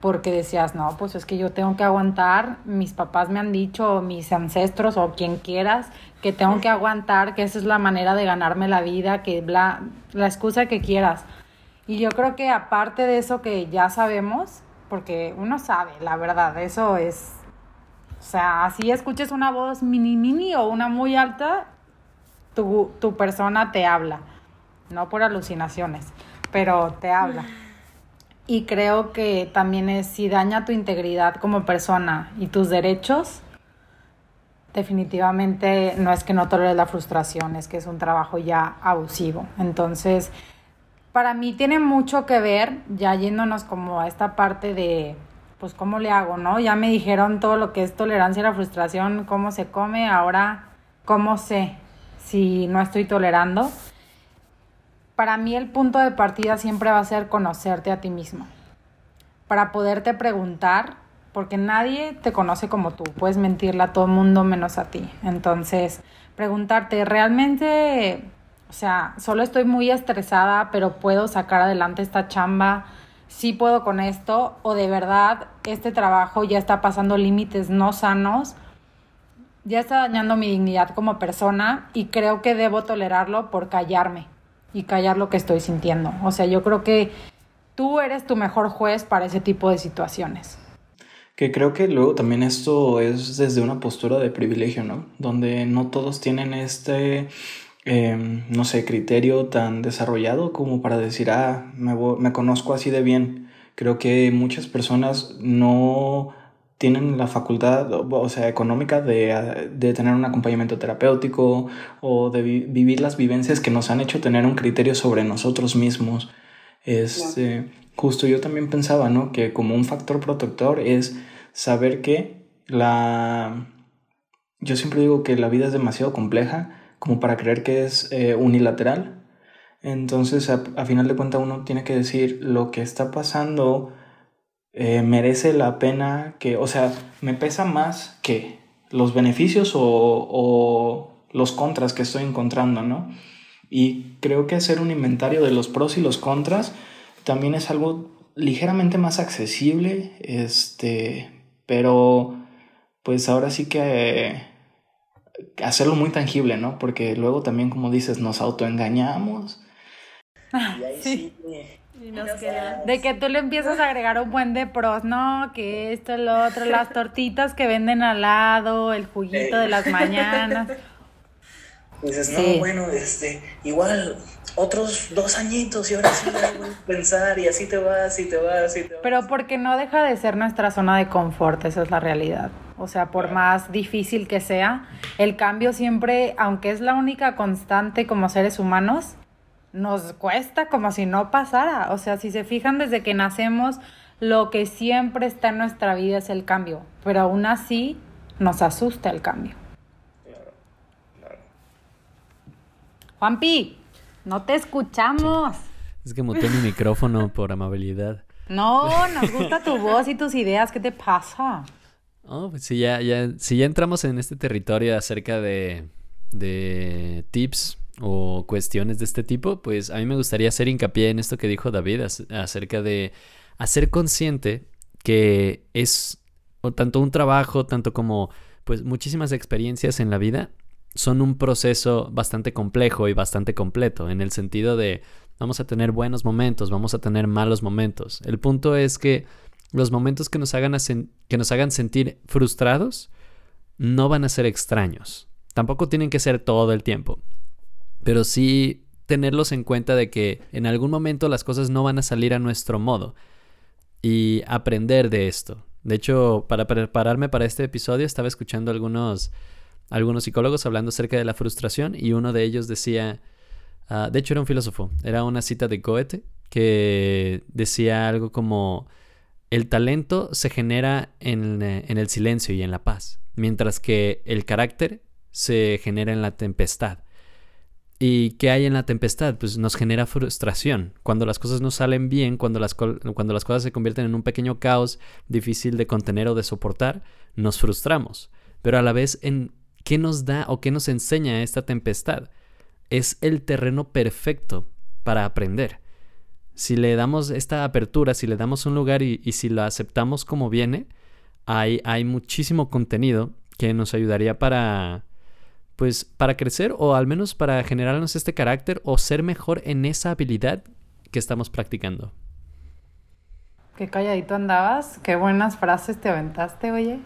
porque decías, no, pues es que yo tengo que aguantar, mis papás me han dicho, mis ancestros o quien quieras, que tengo que aguantar, que esa es la manera de ganarme la vida, que bla, la excusa que quieras. Y yo creo que aparte de eso que ya sabemos, porque uno sabe, la verdad, eso es sea, así escuches una voz mini mini o una muy alta, tu, tu persona te habla. No por alucinaciones, pero te habla. Y creo que también es si daña tu integridad como persona y tus derechos, definitivamente no es que no toleres la frustración, es que es un trabajo ya abusivo. Entonces, para mí tiene mucho que ver, ya yéndonos como a esta parte de, pues, ¿cómo le hago, no? Ya me dijeron todo lo que es tolerancia a la frustración, cómo se come, ahora, ¿cómo sé si no estoy tolerando? Para mí el punto de partida siempre va a ser conocerte a ti mismo, para poderte preguntar porque nadie te conoce como tú, puedes mentirle a todo el mundo menos a ti. Entonces, preguntarte, ¿realmente, o sea, solo estoy muy estresada, pero puedo sacar adelante esta chamba? ¿Sí puedo con esto? ¿O de verdad este trabajo ya está pasando límites no sanos? Ya está dañando mi dignidad como persona y creo que debo tolerarlo por callarme y callar lo que estoy sintiendo. O sea, yo creo que tú eres tu mejor juez para ese tipo de situaciones. Que creo que luego también esto es desde una postura de privilegio, ¿no? Donde no todos tienen este, em, no sé, criterio tan desarrollado como para decir, ah, me, me conozco así de bien. Creo que muchas personas no tienen la facultad, o sea, económica de, de tener un acompañamiento terapéutico o de vivir las vivencias que nos han hecho tener un criterio sobre nosotros mismos. Este, justo yo también pensaba, ¿no? Que como un factor protector es saber que la... Yo siempre digo que la vida es demasiado compleja como para creer que es eh, unilateral. Entonces, a, final de cuentas, uno tiene que decir lo que está pasando eh, merece la pena que, o sea, me pesa más que los beneficios o, o los contras que estoy encontrando, ¿no? Y creo que hacer un inventario de los pros y los contras también es algo ligeramente más accesible, este, pero pues ahora sí que hacerlo muy tangible, ¿no? Porque luego también, como dices, nos autoengañamos. y ahí sí. De que tú le empiezas a agregar un buen de pros, no, que esto, lo otro, las *laughs* tortitas que venden al lado, el juguito de las mañanas. Dices, no, bueno, este, igual otros dos añitos y ahora sí voy a pensar y así te vas y te vas y te vas. Pero porque no deja de ser nuestra zona de confort, esa es la realidad. O sea, por más difícil que sea, el cambio siempre, aunque es la única constante como seres humanos, nos cuesta como si no pasara. O sea, si se fijan desde que nacemos, lo que siempre está en nuestra vida es el cambio, pero aún así nos asusta el cambio. Claro, claro. Juanpi, no te escuchamos. Es que muteé mi micrófono por amabilidad. No, nos gusta tu voz y tus ideas. ¿Qué te pasa? Oh, pues si ya, ya, si ya entramos en este territorio acerca de, de tips o cuestiones de este tipo, pues a mí me gustaría hacer hincapié en esto que dijo David acerca de hacer consciente que es o tanto un trabajo, tanto como pues muchísimas experiencias en la vida son un proceso bastante complejo y bastante completo, en el sentido de vamos a tener buenos momentos, vamos a tener malos momentos. El punto es que los momentos que nos hagan, que nos hagan sentir frustrados no van a ser extraños. Tampoco tienen que ser todo el tiempo. Pero sí tenerlos en cuenta de que en algún momento las cosas no van a salir a nuestro modo. Y aprender de esto. De hecho, para prepararme para este episodio estaba escuchando algunos algunos psicólogos hablando acerca de la frustración y uno de ellos decía, ah, de hecho era un filósofo, era una cita de Goethe que decía algo como, el talento se genera en, eh, en el silencio y en la paz, mientras que el carácter se genera en la tempestad. ¿Y qué hay en la tempestad? Pues nos genera frustración. Cuando las cosas no salen bien, cuando las, cuando las cosas se convierten en un pequeño caos difícil de contener o de soportar, nos frustramos. Pero a la vez en ¿Qué nos da o qué nos enseña esta tempestad? Es el terreno perfecto para aprender. Si le damos esta apertura, si le damos un lugar y, si lo aceptamos como viene, hay, hay muchísimo contenido que nos ayudaría para, pues, para crecer o al menos para generarnos este carácter o ser mejor en esa habilidad que estamos practicando. Qué calladito andabas, qué buenas frases te aventaste, oye.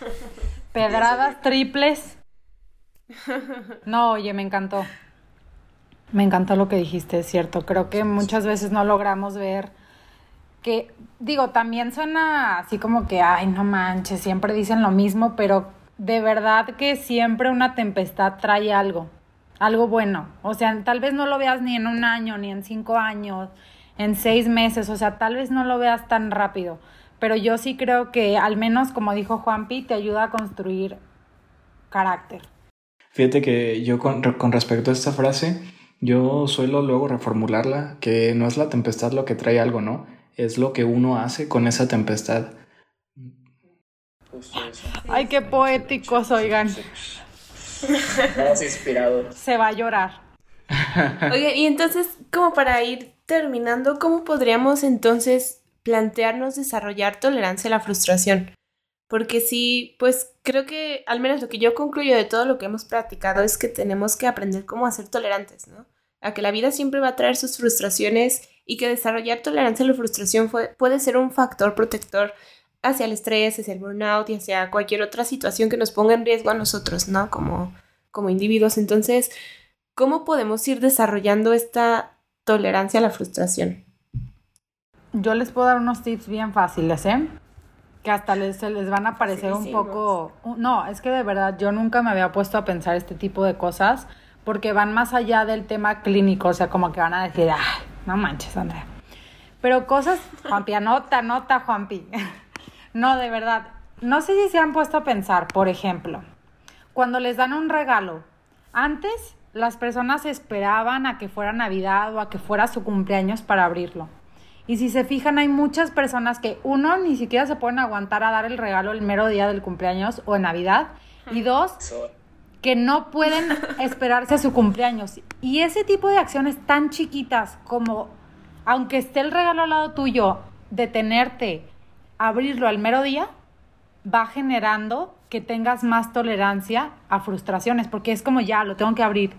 *laughs* Pedradas triples. *laughs* No, oye, me encantó. Me encantó lo que dijiste, es cierto. Creo que muchas veces no logramos ver que, digo, también suena así como que, ay, no manches, siempre dicen lo mismo, pero de verdad que siempre una tempestad trae algo, algo bueno. O sea, tal vez no lo veas ni en un año, ni en cinco años, en seis meses, o sea, tal vez no lo veas tan rápido, pero yo sí creo que al menos, como dijo Juanpi, te ayuda a construir carácter. Fíjate que yo con, con respecto a esta frase, yo suelo luego reformularla, que no es la tempestad lo que trae algo, ¿no? Es lo que uno hace con esa tempestad. Ay, qué poéticos, oigan. inspirado. Se va a llorar. *laughs* Oye, y entonces, como para ir terminando, ¿cómo podríamos entonces plantearnos desarrollar tolerancia a la frustración? Porque sí, pues creo que al menos lo que yo concluyo de todo lo que hemos practicado es que tenemos que aprender cómo ser tolerantes, ¿no? A que la vida siempre va a traer sus frustraciones y que desarrollar tolerancia a la frustración puede ser un factor protector hacia el estrés, hacia el burnout y hacia cualquier otra situación que nos ponga en riesgo a nosotros, ¿no? Como, como individuos. Entonces, ¿cómo podemos ir desarrollando esta tolerancia a la frustración? Yo les puedo dar unos tips bien fáciles, ¿eh? Que hasta les, les van a parecer un poco... No, es que de verdad yo nunca me había puesto a pensar este tipo de cosas porque van más allá del tema clínico, o sea, como que van a decir, ay, no manches, Andrea. Pero cosas, Juanpi, anota, anota, Juanpi. *laughs* No, de verdad. No sé si se han puesto a pensar, por ejemplo, cuando les dan un regalo. Antes las personas esperaban a que fuera Navidad o a que fuera su cumpleaños para abrirlo. Y si se fijan, hay muchas personas que, uno, ni siquiera se pueden aguantar a dar el regalo el mero día del cumpleaños o en Navidad. Y dos, que no pueden *laughs* esperarse a su cumpleaños. Y ese tipo de acciones tan chiquitas como, aunque esté el regalo al lado tuyo, detenerte, abrirlo al mero día va generando que tengas más tolerancia a frustraciones, porque es como ya, lo tengo que abrir.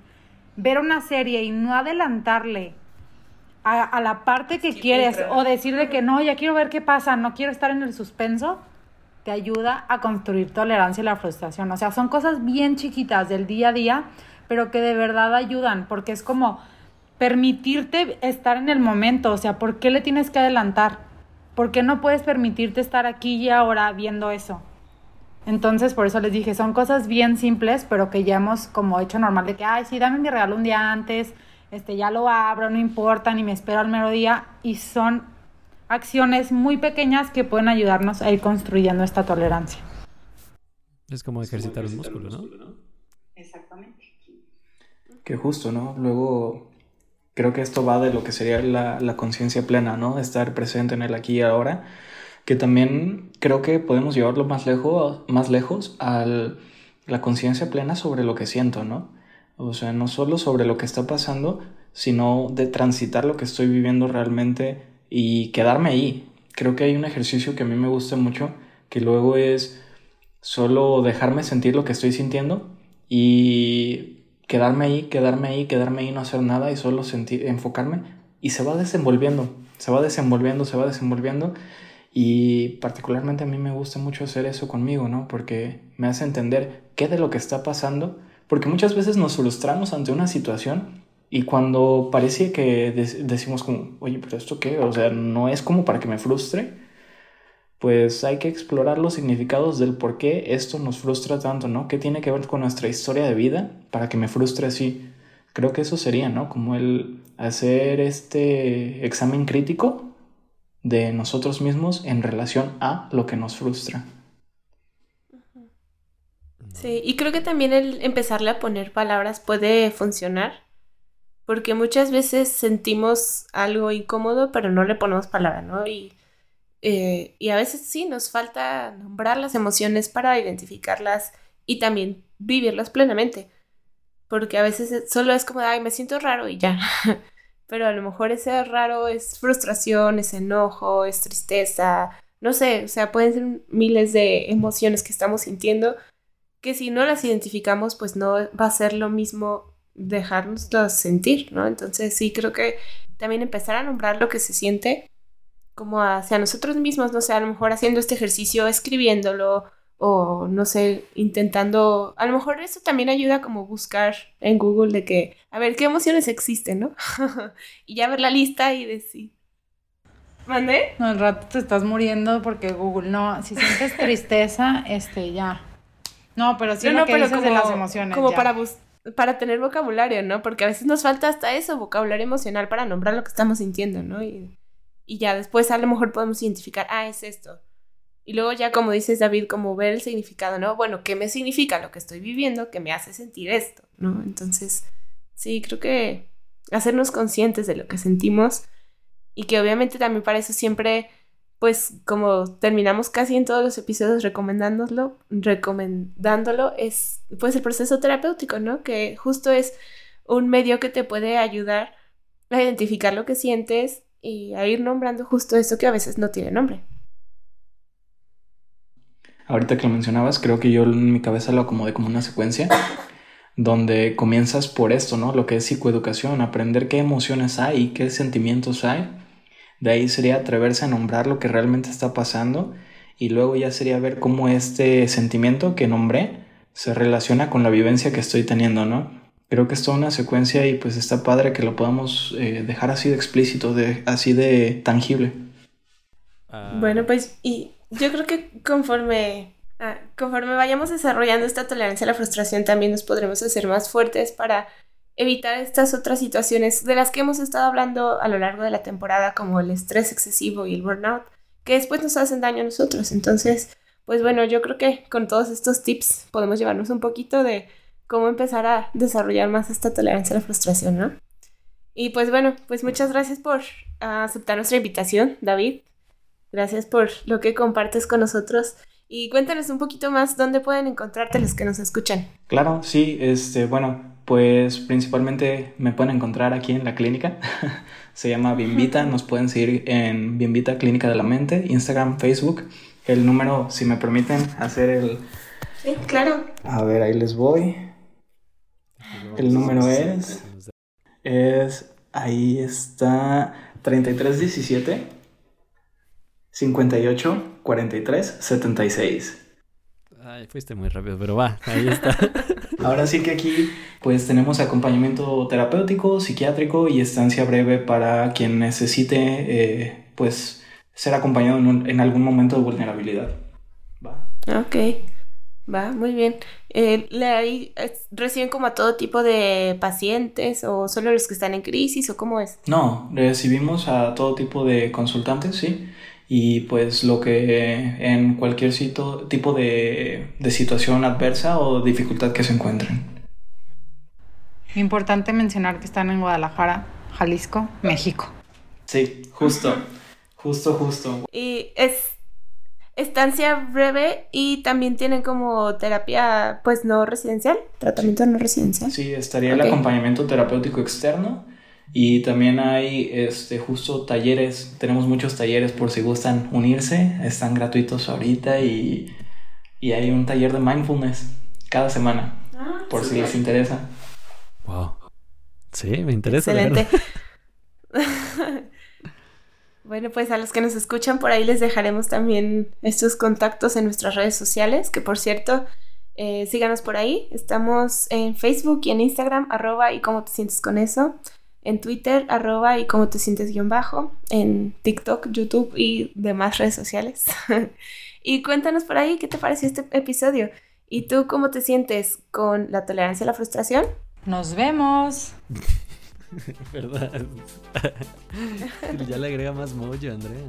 Ver una serie y no adelantarle a, la parte que quieres o decirle que no, ya quiero ver qué pasa, no quiero estar en el suspenso, te ayuda a construir tolerancia a la frustración. O sea, son cosas bien chiquitas del día a día, pero que de verdad ayudan, porque es como permitirte estar en el momento, o sea, ¿por qué le tienes que adelantar? ¿Por qué no puedes permitirte estar aquí y ahora viendo eso? Entonces, por eso les dije, son cosas bien simples, pero que ya hemos como hecho normal de que, ay, sí, dame mi regalo un día antes, este, ya lo abro, no importa, ni me espero al mero día. Y son acciones muy pequeñas que pueden ayudarnos a ir construyendo esta tolerancia. Es como ejercitar un músculo, ¿no? Exactamente. Qué justo, ¿no? Luego Creo que esto va de lo que sería la, conciencia plena, ¿no? Estar presente en el aquí y ahora, que también creo que podemos llevarlo más lejos, más lejos a la conciencia plena sobre lo que siento, ¿no? O sea, no solo sobre lo que está pasando, sino de transitar lo que estoy viviendo realmente y quedarme ahí. Creo que hay un ejercicio que a mí me gusta mucho, que luego es solo dejarme sentir lo que estoy sintiendo y quedarme ahí, quedarme ahí, quedarme ahí, no hacer nada y solo sentir, enfocarme y se va desenvolviendo, se va desenvolviendo, se va desenvolviendo y particularmente a mí me gusta mucho hacer eso conmigo, ¿no? Porque me hace entender qué de lo que está pasando, porque muchas veces nos frustramos ante una situación y cuando parece que decimos como, oye, pero esto qué, o sea, no es como para que me frustre, pues hay que explorar los significados del por qué esto nos frustra tanto, ¿no? ¿Qué tiene que ver con nuestra historia de vida para que me frustre así? Creo que eso sería, ¿no? Como el hacer este examen crítico de nosotros mismos en relación a lo que nos frustra. Sí, y creo que también el empezarle a poner palabras puede funcionar, porque muchas veces sentimos algo incómodo, pero no le ponemos palabra, ¿no? Y eh, y a veces sí, nos falta nombrar las emociones para identificarlas y también vivirlas plenamente. Porque a veces solo es como, ay, me siento raro y ya. *laughs* Pero a lo mejor ese raro es frustración, es enojo, es tristeza, no sé, o sea, pueden ser miles de emociones que estamos sintiendo que si no las identificamos, pues no va a ser lo mismo dejarnoslas sentir, ¿no? Entonces sí, creo que también empezar a nombrar lo que se siente como hacia nosotros mismos, no sé, a lo mejor haciendo este ejercicio, escribiéndolo o no sé, intentando, a lo mejor eso también ayuda como buscar en Google de que, a ver, ¿qué emociones existen, no? *laughs* y ya ver la lista y decir. ¿Mandé? No, al rato te estás muriendo porque Google, no, si sientes tristeza, este, ya. No, pero sí lo que dices como, de las emociones. Como para para tener vocabulario, ¿no? Porque a veces nos falta hasta eso, vocabulario emocional para nombrar lo que estamos sintiendo, ¿no? Y, y ya después a lo mejor podemos identificar, ah, es esto. Y luego ya, como dices David, como ver el significado, ¿no? Bueno, ¿qué me significa lo que estoy viviendo que me hace sentir esto, ¿no? Entonces, sí, creo que hacernos conscientes de lo que sentimos y que obviamente también para eso siempre, pues como terminamos casi en todos los episodios recomendándolo, recomendándolo, es pues el proceso terapéutico, ¿no? Que justo es un medio que te puede ayudar a identificar lo que sientes y a ir nombrando justo eso que a veces no tiene nombre ahorita que lo mencionabas, creo que yo en mi cabeza lo acomodé como una secuencia donde comienzas por esto, ¿no? Lo que es psicoeducación, aprender qué emociones hay qué sentimientos hay. De ahí sería atreverse a nombrar lo que realmente está pasando y luego ya sería ver cómo este sentimiento que nombré se relaciona con la vivencia que estoy teniendo, ¿no? Creo que es toda una secuencia y pues está padre que lo podamos eh, dejar así de explícito, de, así de tangible. Bueno, pues y yo creo que conforme, ah, conforme vayamos desarrollando esta tolerancia a la frustración, también nos podremos hacer más fuertes para evitar estas otras situaciones de las que hemos estado hablando a lo largo de la temporada, como el estrés excesivo y el burnout, que después nos hacen daño a nosotros. Entonces, pues bueno, yo creo que con todos estos tips podemos llevarnos un poquito de cómo empezar a desarrollar más esta tolerancia a la frustración, ¿no? Y pues bueno, pues muchas gracias por aceptar nuestra invitación, David. Gracias por lo que compartes con nosotros. Y cuéntanos un poquito más dónde pueden encontrarte los que nos escuchan. Claro, sí, este, bueno, pues principalmente me pueden encontrar aquí en la clínica. *laughs* Se llama Bienvita, nos pueden seguir en Bienvita Clínica de la Mente, Instagram, Facebook. El número, si me permiten hacer el... Sí, claro. A ver, ahí les voy. El número es... Es... Ahí está 3317 58 43 76. Ay, fuiste muy rápido, pero va, ahí está. *laughs* Ahora sí que aquí pues tenemos acompañamiento terapéutico, psiquiátrico y estancia breve para quien necesite eh, pues ser acompañado en, algún momento de vulnerabilidad. Va. Ok, va, muy bien. Eh, ¿Le reciben como a todo tipo de pacientes o solo los que están en crisis o cómo es? No, recibimos a todo tipo de consultantes, sí y pues lo que en cualquier tipo de, de situación adversa o dificultad que se encuentren. Importante mencionar que están en Guadalajara, Jalisco, México. Sí, justo, justo, justo. Y es estancia breve y también tienen como terapia pues no residencial, tratamiento no residencial. Sí, estaría el acompañamiento terapéutico externo y también hay este, justo talleres, tenemos muchos talleres por si gustan unirse, están gratuitos ahorita y, y hay un taller de mindfulness cada semana, ah, por si les interesa. Wow. Sí, me interesa. Excelente. *laughs* bueno, pues a los que nos escuchan por ahí les dejaremos también estos contactos en nuestras redes sociales, que por cierto, eh, síganos por ahí. Estamos en Facebook y en Instagram, arroba y cómo te sientes con eso en Twitter, arroba y cómo te sientes guion bajo, en TikTok, YouTube y demás redes sociales. *laughs* y cuéntanos por ahí qué te pareció este episodio. ¿Y tú cómo te sientes con la tolerancia a la frustración? Nos vemos. *laughs* ¿Verdad? *laughs* ya le agrega más mollo, Andrea.